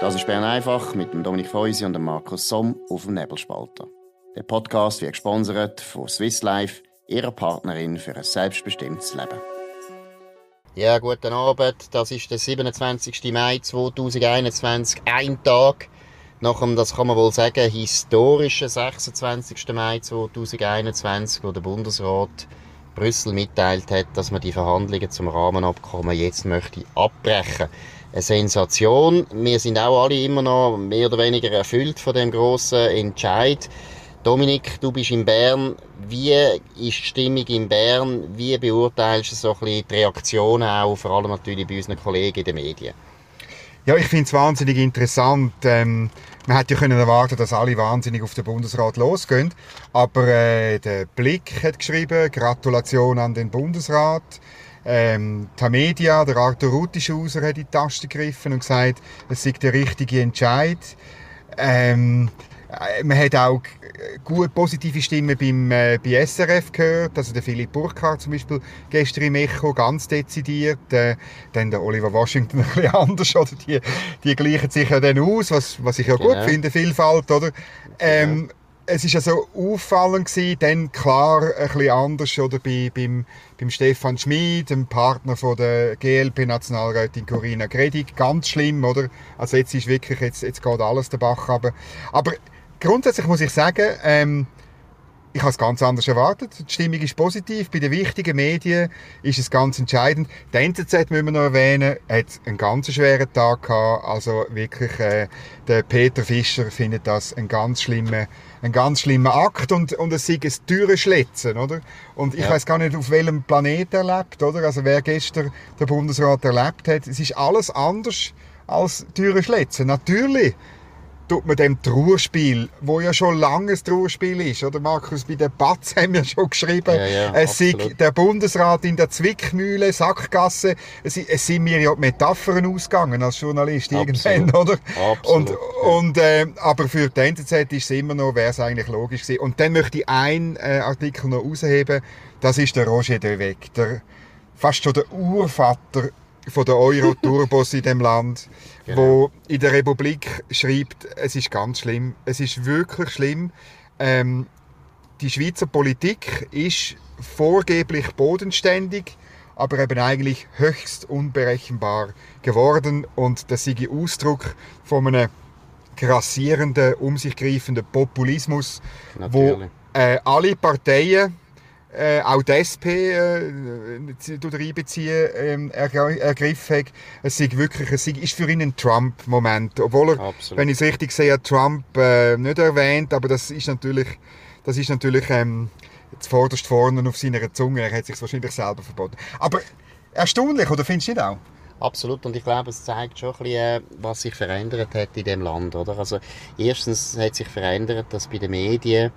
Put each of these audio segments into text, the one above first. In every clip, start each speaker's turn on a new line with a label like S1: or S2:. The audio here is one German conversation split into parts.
S1: Das ist Bern einfach mit dem Dominik Feusi und dem Markus Somm auf dem Nebelspalter. Der Podcast wird gesponsert von Swiss Life, ihrer Partnerin für ein selbstbestimmtes Leben. Ja, guten Abend. Das ist der 27. Mai 2021. Ein Tag nach dem, das kann man wohl sagen, historischen 26. Mai 2021, wo der Bundesrat Brüssel mitteilt hat, dass man die Verhandlungen zum Rahmenabkommen jetzt möchte abbrechen. Eine Sensation. Wir sind auch alle immer noch mehr oder weniger erfüllt von dem grossen Entscheid. Dominik, du bist in Bern. Wie ist die Stimmung in Bern? Wie beurteilst du so ein bisschen die Reaktionen auch, vor allem natürlich bei unseren Kollegen in den Medien?
S2: Ja, ich finde es wahnsinnig interessant. Ähm, man hätte ja können erwarten, dass alle wahnsinnig auf den Bundesrat losgehen. Aber äh, der Blick hat geschrieben, Gratulation an den Bundesrat. Ähm, Tamedia, der Arthur Rutischhauser, hat in die Taste gegriffen und gesagt, es sei der richtige Entscheid. Ähm, äh, man hat auch gut positive Stimmen beim, äh, bei SRF gehört. Also der Philipp Burkhardt zum Beispiel gestern im Echo, ganz dezidiert. Äh, dann der Oliver Washington ein bisschen anders. Oder? Die, die gleichen sich ja dann aus, was, was ich ja gut genau. finde, Vielfalt. Oder? Ähm, genau. Es ist also auffallend gewesen, dann klar ein bisschen anders oder bei, beim, beim Stefan Schmid, dem Partner von der GLP-Nationalrätin Corinna Gredig, ganz schlimm, oder? Also jetzt ist wirklich, jetzt, jetzt geht alles den Bach runter. Aber grundsätzlich muss ich sagen, ähm, ich habe es ganz anders erwartet. Die Stimmung ist positiv. Bei den wichtigen Medien ist es ganz entscheidend. Die NZZ müssen wir noch erwähnen, hat einen ganz schweren Tag gehabt. Also wirklich, äh, der Peter Fischer findet das ein ganz schlimmer, ein ganz schlimmer Akt und, und es sei ein teures Schlitzen, oder? Und ich ja. weiß gar nicht, auf welchem Planeten er lebt, oder? Also wer gestern den Bundesrat erlebt hat, es ist alles anders als teure Schlitzen. Natürlich tut man dem Trauerspiel, wo ja schon lange ein Trauerspiel ist, oder Markus, bei den Batz haben wir schon geschrieben, ja, ja, es sei der Bundesrat in der Zwickmühle, Sackgasse, es, es sind mir ja Metaphern ausgegangen als Journalist irgendwann, oder? Absolut, und, ja. und äh, aber für die NZZ ist es immer noch, wäre es eigentlich logisch gewesen. Und dann möchte ich einen äh, Artikel noch herausheben, das ist der Roger Devec, der fast schon der Urvater von der Euro-Turbos in dem Land, genau. wo in der Republik schreibt, es ist ganz schlimm, es ist wirklich schlimm. Ähm, die Schweizer Politik ist vorgeblich bodenständig, aber eben eigentlich höchst unberechenbar geworden und das ist Ausdruck von einem grassierenden, um sich greifenden Populismus, Natürlich. wo äh, alle Parteien äh, auch die SP äh, einbeziehen, ähm, ergriffen hat. Es ist wirklich, es ist für ihn ein Trump-Moment. Obwohl er, Absolut. wenn ich es richtig sehe, Trump äh, nicht erwähnt, aber das ist natürlich, das ist natürlich ähm, zuvorderst vorne auf seiner Zunge. Er hat sich wahrscheinlich selber verboten. Aber erstaunlich, oder findest du nicht auch?
S1: Absolut, und ich glaube, es zeigt schon ein bisschen, äh, was sich verändert hat in dem Land, oder? Also, erstens hat sich verändert, dass bei den Medien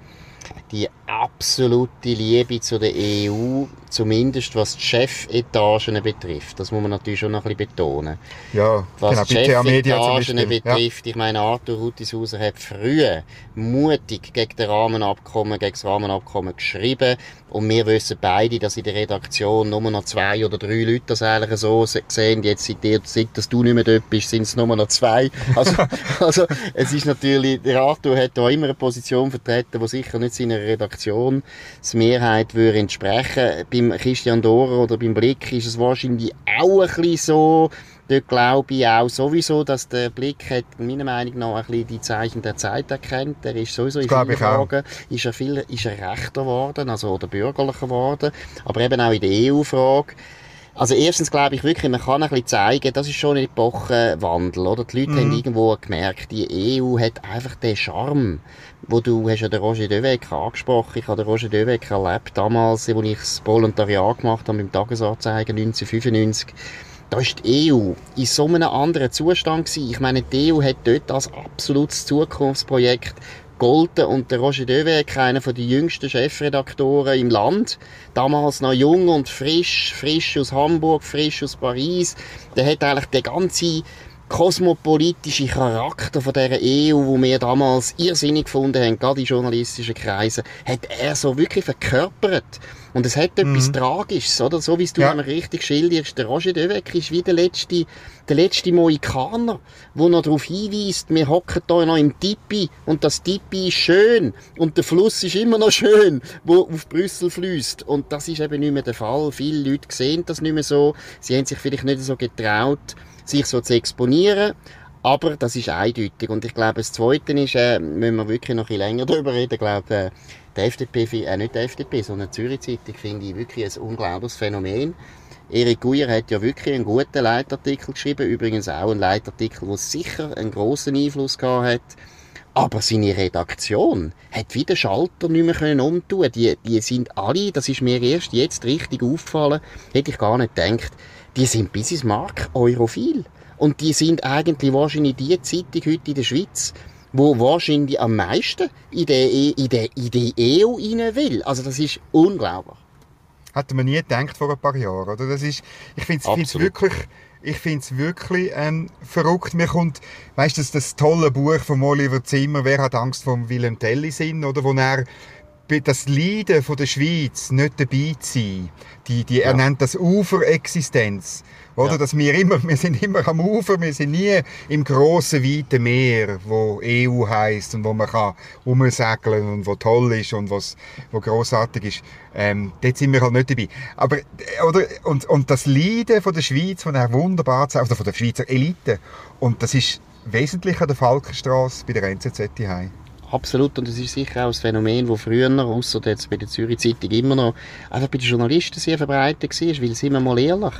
S1: die absolute Liebe zu der EU, zumindest was die Chefetagen betrifft. Das muss man natürlich schon noch ein bisschen betonen.
S2: Ja,
S1: was genau, die Chefetagen betrifft, ja. ich meine, Arthur Rutishauser hat früher mutig gegen das Rahmenabkommen, gegen das Rahmenabkommen geschrieben und wir wissen beide, dass in der Redaktion nur noch zwei oder drei Leute das eigentlich so sehen. Jetzt, seit, dir, seit dass du nicht mehr dort bist, sind es nur noch zwei. Also, also es ist natürlich, der Arthur hat da immer eine Position vertreten, die sicher nicht seiner Redaktion die Mehrheit würde entsprechen. Beim Christian Dorer oder beim Blick ist es wahrscheinlich auch ein bisschen so, Dort glaube ich auch sowieso, dass der Blick hat, meiner Meinung nach ein bisschen die Zeichen der Zeit erkennt. Er ist sowieso in vielen Fragen, ist er, viel, ist er rechter geworden, also, oder bürgerlicher geworden. Aber eben auch in der EU-Frage. Also erstens glaube ich wirklich, man kann ein bisschen zeigen, das ist schon ein Epochenwandel, oder? Die Leute mm. haben irgendwo gemerkt, die EU hat einfach den Charme, wo du hast ja den Roger Döweg angesprochen, ich habe den Roger Döweg erlebt, damals, als ich das Volontariat gemacht habe, im Tagesanzeiger 1995 da ist die EU in so einem anderen Zustand gewesen. Ich meine, die EU hat dort als absolutes Zukunftsprojekt golden und der Roger Döweg, einer der jüngsten Chefredaktoren im Land, damals noch jung und frisch, frisch aus Hamburg, frisch aus Paris, der hat eigentlich den ganzen kosmopolitische Charakter von dieser EU, wo wir damals irrsinnig gefunden haben, gerade in journalistischen Kreisen, hat er so wirklich verkörpert. Und es hat etwas mhm. Tragisches, oder? So wie du ja. richtig schilderst. Der Roger Döweg ist wie der letzte, der letzte Mohikaner, der noch darauf hinweist, wir hocken hier noch im Tipi und das Tipi ist schön und der Fluss ist immer noch schön, wo auf Brüssel fließt. Und das ist eben nicht mehr der Fall. Viele Leute sehen das nicht mehr so. Sie haben sich vielleicht nicht so getraut, sich so zu exponieren. Aber das ist eindeutig. Und ich glaube, das Zweite ist, äh, müssen wir wirklich noch ein länger darüber reden, ich glaube, äh, die FDP, äh, nicht die FDP, sondern die Zürich Zeitung finde ich wirklich ein unglaubliches Phänomen. Erik Guyer hat ja wirklich einen guten Leitartikel geschrieben, übrigens auch einen Leitartikel, der sicher einen grossen Einfluss gehabt hat. Aber seine Redaktion hat wieder Schalter nicht mehr können umtun. Die, die sind alle, das ist mir erst jetzt richtig aufgefallen, hätte ich gar nicht gedacht, die sind bis ins Mark europhil. Und die sind eigentlich wahrscheinlich die Zeitung heute in der Schweiz, wo wahrscheinlich am meisten in die, in die, in die EU rein will. Also das ist unglaublich.
S2: Hätte man nie gedacht vor ein paar Jahren, oder? Das ist, ich finde es wirklich, ich finde es wirklich ähm, verrückt. Mir kommt, weißt du, das, das tolle Buch von Oliver Zimmer, Wer hat Angst vor Willem Telly sind, oder? Wo er das Leiden von der Schweiz nicht dabei zu sein, die, die, ja. er nennt das Uferexistenz, oder? Ja. Dass wir immer, wir sind immer am Ufer, wir sind nie im grossen, weiten Meer, wo EU heißt und wo man kann umsegeln und wo toll ist und was, wo großartig ist. Ähm, dort sind wir halt nicht dabei. Aber, oder? Und, und das Leiden von der Schweiz, von der wunderbar, oder von der Schweizer Elite. Und das ist wesentlich an der Falkenstraße bei der NZZ daheim.
S1: Absolut, und das ist sicher auch ein Phänomen, das früher, außer jetzt bei der Zürich Zeitung, immer noch einfach bei den Journalisten sehr verbreitet war, weil, sind wir mal ehrlich,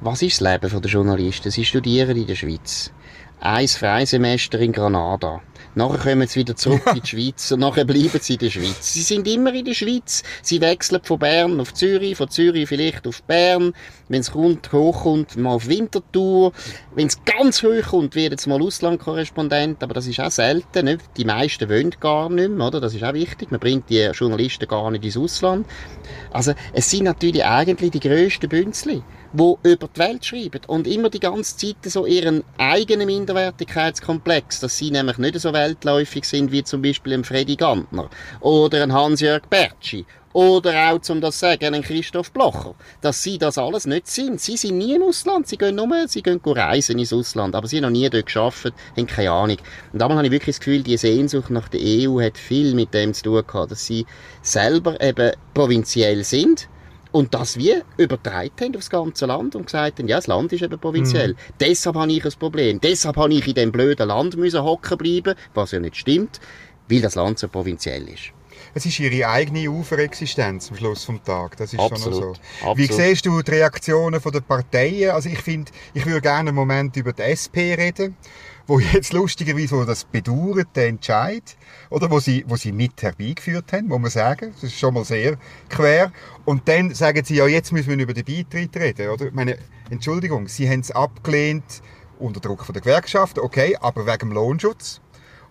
S1: was ist das Leben der Journalisten? Sie studieren in der Schweiz. Ein Freisemester in Granada. Nachher kommen sie wieder zurück in die Schweiz und nachher bleiben sie in der Schweiz. Sie sind immer in der Schweiz. Sie wechseln von Bern auf Zürich, von Zürich vielleicht auf Bern. Wenn es hochkommt, mal auf Wintertour. Wenn es ganz hoch kommt, wird es mal Auslandkorrespondent, aber das ist auch selten. Nicht? Die meisten wollen gar nicht mehr, oder? Das ist auch wichtig. Man bringt die Journalisten gar nicht ins Ausland. Also, es sind natürlich eigentlich die grössten Bünzli wo über die Welt schreiben und immer die ganze Zeit so ihren eigenen Minderwertigkeitskomplex, dass sie nämlich nicht so weltläufig sind wie zum Beispiel ein Freddy Gantner oder ein Hans-Jörg Bertschi oder auch, um das zu sagen, ein Christoph Blocher, dass sie das alles nicht sind. Sie sind nie im Ausland, sie gehen nur, sie gehen reisen ins Ausland, aber sie haben noch nie dort geschafft, haben keine Ahnung. Und damals habe ich wirklich das Gefühl, die Sehnsucht nach der EU hat viel mit dem zu tun gehabt, dass sie selber eben provinziell sind, und das wir übertragen haben aufs ganze Land und gesagt haben, ja, das Land ist eben provinziell. Mhm. Deshalb habe ich ein Problem. Deshalb habe ich in dem blöden Land müssen hocken bleiben, was ja nicht stimmt, weil das Land so provinziell ist.
S2: Es ist ihre eigene Uferexistenz am Schluss des Tages. Das ist Absolut. schon so. Absolut. Wie siehst du die Reaktionen der Parteien? Also ich finde, ich würde gerne einen Moment über die SP reden wo jetzt lustigerweise wo das bedauert, Entscheid, oder wo sie, wo sie mit herbeigeführt haben, muss man sagen. Das ist schon mal sehr quer. Und dann sagen sie, ja, jetzt müssen wir über den Beitritt reden, oder? Ich meine, Entschuldigung, sie haben es abgelehnt unter Druck von der Gewerkschaft, okay, aber wegen dem Lohnschutz.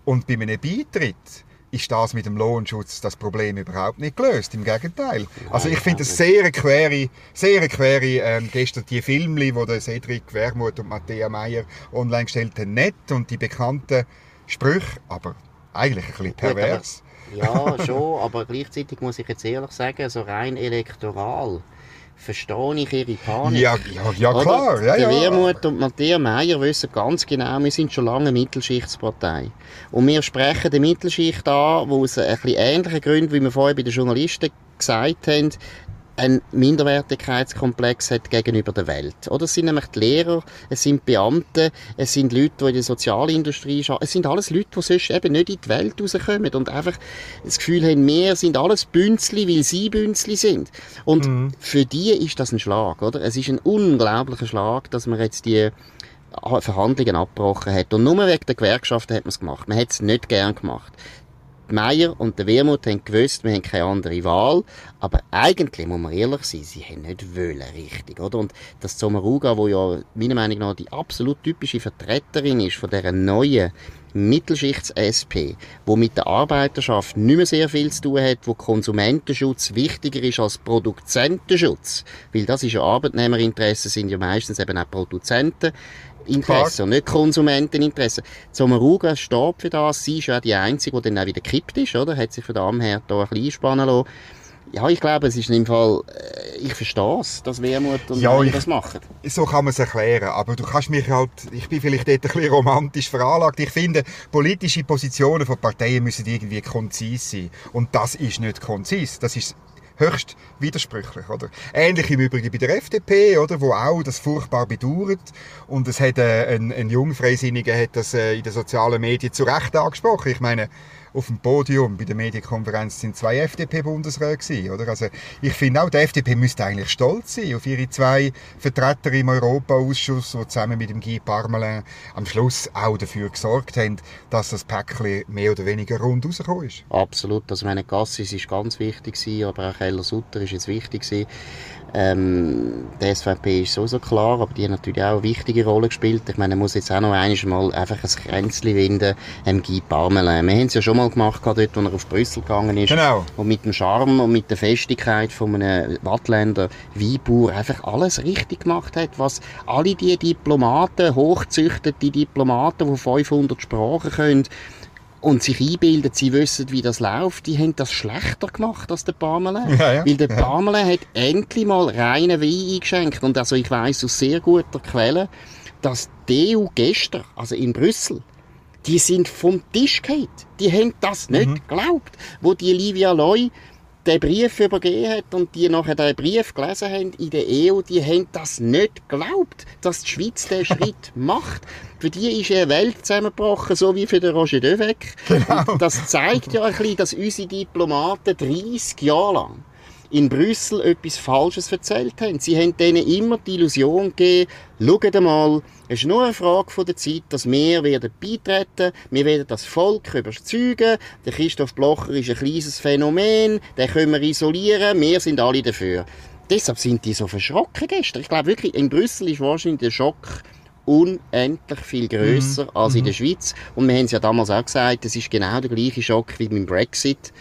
S2: Und bei einem Beitritt ist das mit dem Lohnschutz das Problem überhaupt nicht gelöst. Im Gegenteil. Also ich finde es sehr quere, sehr quere, ähm, gestern die Filmli, die der Cedric Wermuth und Matthäa Meyer online gestellt haben, nett und die bekannten Sprüche, aber eigentlich ein bisschen pervers.
S1: Ja, schon, aber gleichzeitig muss ich jetzt ehrlich sagen, so rein elektoral verstehe ich ihre Panik.
S2: Ja, ja, ja klar. Ja,
S1: ja. Wermuth und Matthias Meyer wissen ganz genau, wir sind schon lange Mittelschichtspartei. Und wir sprechen die Mittelschicht an, wo aus ein bisschen ähnlichen Gründen, wie wir vorher bei den Journalisten gesagt haben, einen Minderwertigkeitskomplex hat gegenüber der Welt. Oder es sind nämlich die Lehrer, es sind Beamte, es sind Leute, die in der Sozialindustrie arbeiten. Es sind alles Leute, die sonst eben nicht in die Welt rauskommen und einfach das Gefühl haben, wir sind alles Bünzli, weil sie Bünzli sind. Und mhm. für die ist das ein Schlag, oder? Es ist ein unglaublicher Schlag, dass man jetzt die Verhandlungen abgebrochen hat. Und nur wegen der Gewerkschaften hat man es gemacht. Man hat es nicht gern gemacht. Meier und der Wermut haben gewusst, wir haben keine andere Wahl. Aber eigentlich, muss man ehrlich sein, sie haben nicht wollen, richtig, oder? Und das Sommaruga, wo ja meiner Meinung nach die absolut typische Vertreterin ist von dieser neuen Mittelschichts-SP, wo mit der Arbeiterschaft nicht mehr sehr viel zu tun hat, wo Konsumentenschutz wichtiger ist als Produzentenschutz. Weil das ist ja Arbeitnehmerinteresse, sind ja meistens eben auch Produzenten. Interesse und nicht Konsumenteninteresse. Sommaruga steht für das. Sie ist ja die Einzige, die dann auch wieder gekippt ist, oder? Hat sich von dem her da ein bisschen einspannen lassen. ja, ich glaube, es ist in dem Fall, äh, ich verstehe es, dass Wermut und
S2: Ja, ich-
S1: das machen.
S2: So kann man es erklären, aber du kannst mich halt, ich bin vielleicht dort ein bisschen romantisch veranlagt. Ich finde, politische Positionen von Parteien müssen irgendwie konzis sein. Und das ist nicht konzis. Das ist höchst widersprüchlich, oder? Ähnlich im Übrigen bei der FDP, oder? Wo auch das furchtbar bedauert. Und es hat, äh, ein, ein Jungfreisinniger hat das äh, in den sozialen Medien zu Recht angesprochen. Ich meine, auf dem Podium bei der Medienkonferenz sind zwei FDP-Bundesräte oder? Also ich finde auch, die FDP müsste eigentlich stolz sein auf ihre zwei Vertreter im Europaausschuss, die zusammen mit dem Guy Parmelin am Schluss auch dafür gesorgt haben, dass das Päckchen mehr oder weniger rund rausgekommen ist.
S1: Absolut. Also meine Gassis ist ganz wichtig gewesen, aber auch Keller Sutter ist jetzt wichtig gewesen. Ähm, die SVP ist so so klar, aber die hat natürlich auch eine wichtige Rolle gespielt. Ich meine, man muss jetzt auch noch einmal einfach ein Kränzchen winden, ähm, Guy Parmelin. Wir haben es ja schon mal gemacht, dort, wo er auf Brüssel gegangen ist.
S2: Genau.
S1: Und mit dem Charme und mit der Festigkeit von einem Wattländer Weinbauer einfach alles richtig gemacht hat, was alle die Diplomaten, hochzüchtete Diplomaten, die 500 Sprachen können, und sich einbilden, sie wissen, wie das läuft, die haben das schlechter gemacht als der Parmelin.
S2: Ja, ja.
S1: Weil der
S2: Ja.
S1: Parmelin hat endlich mal reinen Wein eingeschenkt. Und also ich weiß aus sehr guter Quelle, dass die EU gestern, also in Brüssel, die sind vom Tisch gefallen. Die haben das nicht
S2: Mhm.
S1: geglaubt. Wo die Livia Loy den Brief übergeben hat und die nachher den Brief gelesen haben in der EU, die haben das nicht geglaubt, dass die Schweiz den Schritt macht. Für die ist eine Welt zusammengebrochen, so wie für den Roger Devec.
S2: Genau.
S1: Und das zeigt ja ein bisschen, dass unsere Diplomaten 30 Jahre lang in Brüssel etwas Falsches erzählt haben. Sie haben denen immer die Illusion gegeben, schaut mal, es ist nur eine Frage der Zeit, dass wir werden beitreten, wir werden das Volk überzeugen, der Christoph Blocher ist ein kleines Phänomen, den können wir isolieren, wir sind alle dafür. Deshalb sind die so verschrocken gestern. Ich glaube wirklich, in Brüssel ist wahrscheinlich der Schock unendlich viel grösser als in der Schweiz. Und wir haben es ja damals auch gesagt, es ist genau der gleiche Schock wie beim Brexit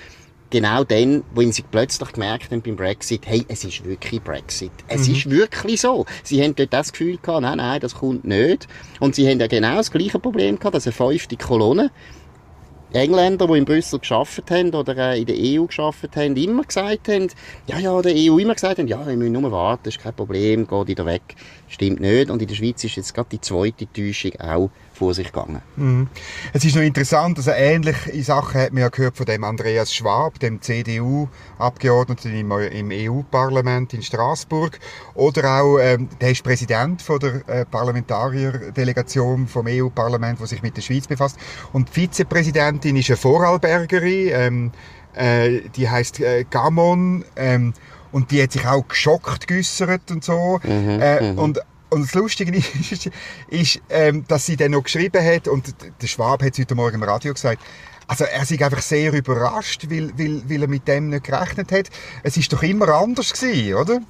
S1: genau dann, wo sie plötzlich gemerkt haben beim Brexit, hey, es ist wirklich Brexit. Es ist wirklich so. Sie haben dort das Gefühl gehabt, nein, nein, das kommt nicht. Und sie haben ja genau das gleiche Problem gehabt, dass eine fünfte Kolonne Engländer, die in Brüssel geschafft haben oder äh, in der EU geschafft haben, immer gesagt haben, ja, ja, der EU immer gesagt haben, ja, wir müssen nur warten, ist kein Problem, geht wieder weg. Stimmt nicht. Und in der Schweiz ist jetzt gerade die zweite Täuschung auch vor sich gegangen.
S2: Mhm. Es ist noch interessant, also ähnliche Sachen hat man ja gehört von dem Andreas Schwab, dem CDU-Abgeordneten im, EU-Parlament in Straßburg. Oder auch, ähm, der ist Präsident von der äh, Parlamentarierdelegation vom EU-Parlament, die sich mit der Schweiz befasst. Und die Vizepräsidentin ist eine Vorarlbergerin, ähm, äh, die heißt äh, Gamon. Ähm, und die hat sich auch geschockt geäussert und so. äh, Und und das Lustige ist, ist ähm, dass sie dann noch geschrieben hat, und der Schwab hat es heute Morgen im Radio gesagt, also er ist einfach sehr überrascht, weil, weil, weil er mit dem nicht gerechnet hat. Es ist doch immer anders gewesen, oder?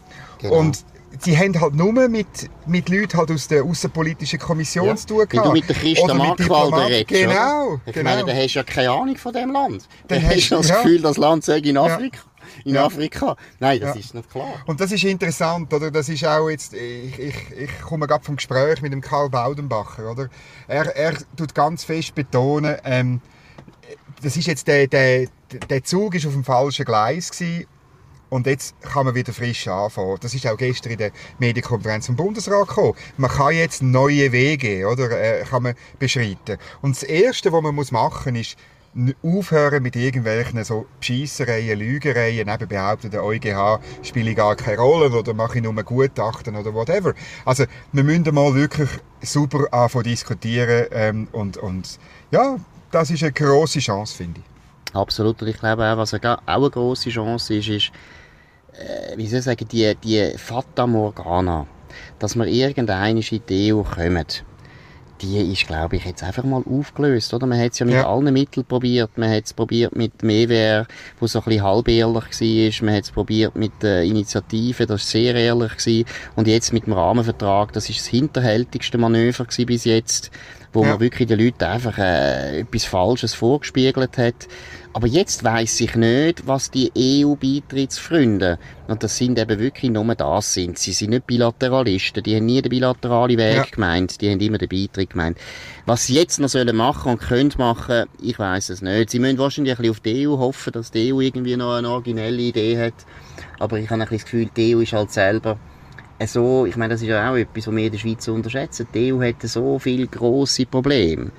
S1: Genau.
S2: Und sie haben halt nur mit, mit Leuten halt aus der außenpolitischen Kommission
S1: Ja.
S2: zu tun
S1: Wenn
S2: gehabt.
S1: du mit der Christa Markwalder redest,
S2: Genau,
S1: oder? Ich
S2: genau.
S1: meine, da hast du ja keine Ahnung von dem Land.
S2: Dann
S1: Dann hast du das
S2: ja.
S1: Gefühl, das Land sei in Afrika. In
S2: Ja.
S1: Afrika. Nein, das
S2: Ja.
S1: ist nicht klar.
S2: Und das ist interessant, oder? Das ist auch jetzt, ich, ich, ich komme gerade vom Gespräch mit dem Karl Baudenbacher, oder? Er, er tut ganz fest betonen, ähm, das ist jetzt der, der, der Zug ist auf dem falschen Gleis gewesen, und jetzt kann man wieder frisch anfangen. Das ist auch gestern in der Medienkonferenz vom Bundesrat gekommen. Man kann jetzt neue Wege, oder, äh, kann man beschreiten. Und das Erste, was man muss machen, ist n- aufhören mit irgendwelchen so Bescheissereien, Lügereien, eben behaupten, der EuGH spiele gar keine Rolle oder mache ich nur Gutachten oder whatever. Also wir müssen mal wirklich super anfangen diskutieren ähm, und, und ja, das ist eine grosse Chance, finde ich.
S1: Absolut. Und ich glaube auch, was auch eine grosse Chance ist, ist, äh, wie soll ich sagen, die, die Fata Morgana, dass wir irgendeine Idee kommen, die ist, glaube ich, jetzt einfach mal aufgelöst, oder? Man hat es ja mit
S2: Ja.
S1: allen Mitteln probiert. Man hat es probiert mit dem EWR, wo so ein bisschen halbehrlich war. Man hat es probiert mit der Initiative, das war sehr ehrlich gewesen. Und jetzt mit dem Rahmenvertrag, das ist das hinterhältigste Manöver gewesen bis jetzt, wo
S2: Ja.
S1: man wirklich den Leuten einfach äh, etwas Falsches vorgespiegelt hat. Aber jetzt weiss ich nicht, was die EU-Beitrittsfreunde, und das sind eben wirklich nur das sind. Sie sind nicht Bilateralisten, die haben nie den bilateralen Weg ja. gemeint, die haben immer den Beitritt gemeint. Was sie jetzt noch sollen machen und können machen, ich weiß es nicht. Sie müssen wahrscheinlich ein bisschen auf die EU hoffen, dass die EU irgendwie noch eine originelle Idee hat. Aber ich habe ein bisschen das Gefühl, die EU ist halt selber so, ich meine, das ist ja auch etwas, was wir in der Schweiz unterschätzen. Die EU hat so viele grosse Probleme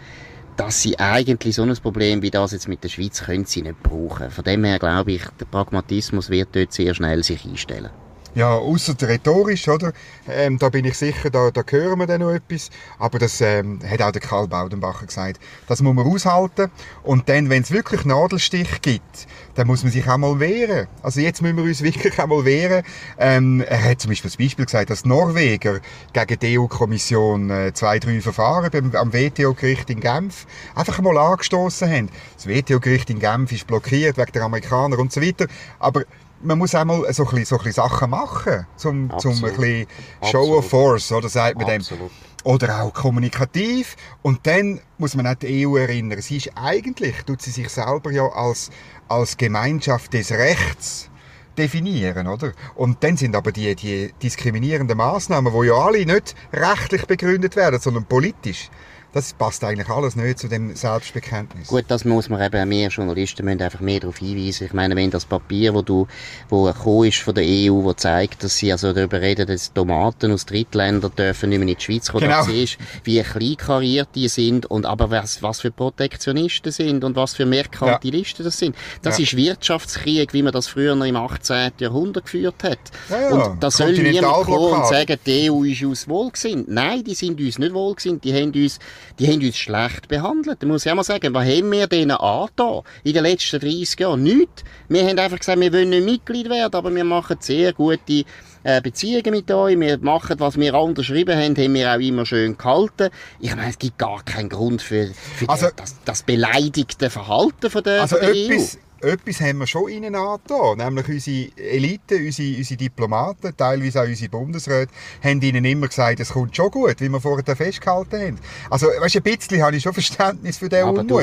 S1: dass sie eigentlich so ein Problem wie das jetzt mit der Schweiz können sie nicht brauchen. Von dem her glaube ich, der Pragmatismus wird dort sehr schnell sich einstellen.
S2: Ja, außer rhetorisch, oder? Ähm, da bin ich sicher, da, da hören wir dann noch etwas. Aber das ähm, hat auch der Karl Baudenbacher gesagt. Das muss man aushalten. Und dann, wenn es wirklich Nadelstich gibt, dann muss man sich auch mal wehren. Also jetzt müssen wir uns wirklich auch mal wehren. Ähm, er hat zum Beispiel das Beispiel gesagt, dass Norweger gegen die EU-Kommission äh, zwei, drei Verfahren beim, am WTO-Gericht in Genf einfach mal angestoßen haben. Das WTO-Gericht in Genf ist blockiert wegen der Amerikaner und so weiter. Aber man muss auch mal so ein bisschen, so ein bisschen Sachen machen, zum, zum ein bisschen Show of Force, oder sagt man Absolut. dem. Oder auch kommunikativ. Und dann muss man auch die EU erinnern. Sie ist eigentlich, tut sie sich selber ja als, als Gemeinschaft des Rechts definieren, oder? Und dann sind aber die, die diskriminierenden Maßnahmen, wo ja alle nicht rechtlich begründet werden, sondern politisch, das passt eigentlich alles nicht zu dem Selbstbekenntnis.
S1: Gut, das muss man eben, wir Journalisten müssen einfach mehr darauf hinweisen. Ich meine, wenn das Papier, wo du, wo ist von der EU, wo zeigt, dass sie also darüber reden, dass Tomaten aus Drittländern dürfen nicht mehr in die Schweiz kommen, genau. siehst, wie kleinkariert die sind und aber was, was für Protektionisten sind und was für Merkantilisten ja. das sind. Das ja. ist Wirtschaftskrieg, wie man das früher im 18. Jahrhundert geführt hat. Ja, und da soll niemand kommen und sagen, die EU ist uns wohlgesinnt. Nein, die sind uns nicht wohlgesinnt. Die haben uns die haben uns schlecht behandelt. Da muss ich auch mal sagen, was haben wir denen angetan in den letzten 30 Jahren? Nichts. Wir haben einfach gesagt, wir wollen nicht Mitglied werden, aber wir machen sehr gute äh, Beziehungen mit euch. Wir machen, was wir unterschrieben haben, haben wir auch immer schön gehalten. Ich meine, es gibt gar keinen Grund für, für also, das, das beleidigte Verhalten von der,
S2: also
S1: von der
S2: EU etwas haben wir schon ihnen angetan. Nämlich unsere Elite, unsere, unsere Diplomaten, teilweise auch unsere Bundesräte, haben ihnen immer gesagt, es kommt schon gut, wie wir vorher festgehalten haben. Also, weißt, ein bisschen habe ich schon Verständnis für den aber Unmut. Du,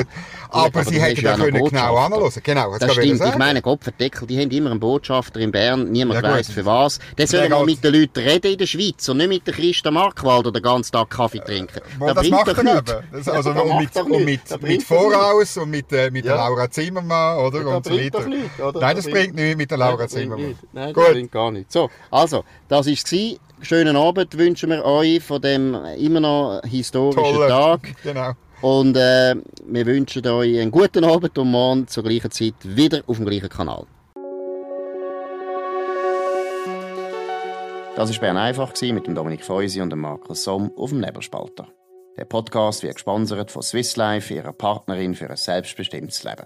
S2: aber, aber, sie hätten da können genau anhören. Genau,
S1: das stimmt. Ich meine, Kopfverdeckel, die haben immer einen Botschafter in Bern, niemand ja, weiß für was. Der soll mal mit den Leuten reden in der Schweiz und nicht mit der Christa Markwald oder den ganzen Tag Kaffee trinken.
S2: Äh, das macht er eben. Das, also, ja, und mit, und mit, mit Voraus und mit, äh, mit ja. Laura Zimmermann, oder? Und so weiter. Nicht, Nein, das, bringt nichts mit der Laura Zimmermann.
S1: Nein, das Gut. bringt gar nichts. So, also, das war es. Schönen Abend wünschen wir euch von dem immer noch historischen Tolle. Tag. Genau. Und äh, wir wünschen euch einen guten Abend und morgen zur gleichen Zeit wieder auf dem gleichen Kanal. Das war Bern einfach mit dem Dominik Feusi und dem Markus Somm auf dem Nebelspalter. Der Podcast wird gesponsert von Swiss Life, ihrer Partnerin für ein selbstbestimmtes Leben.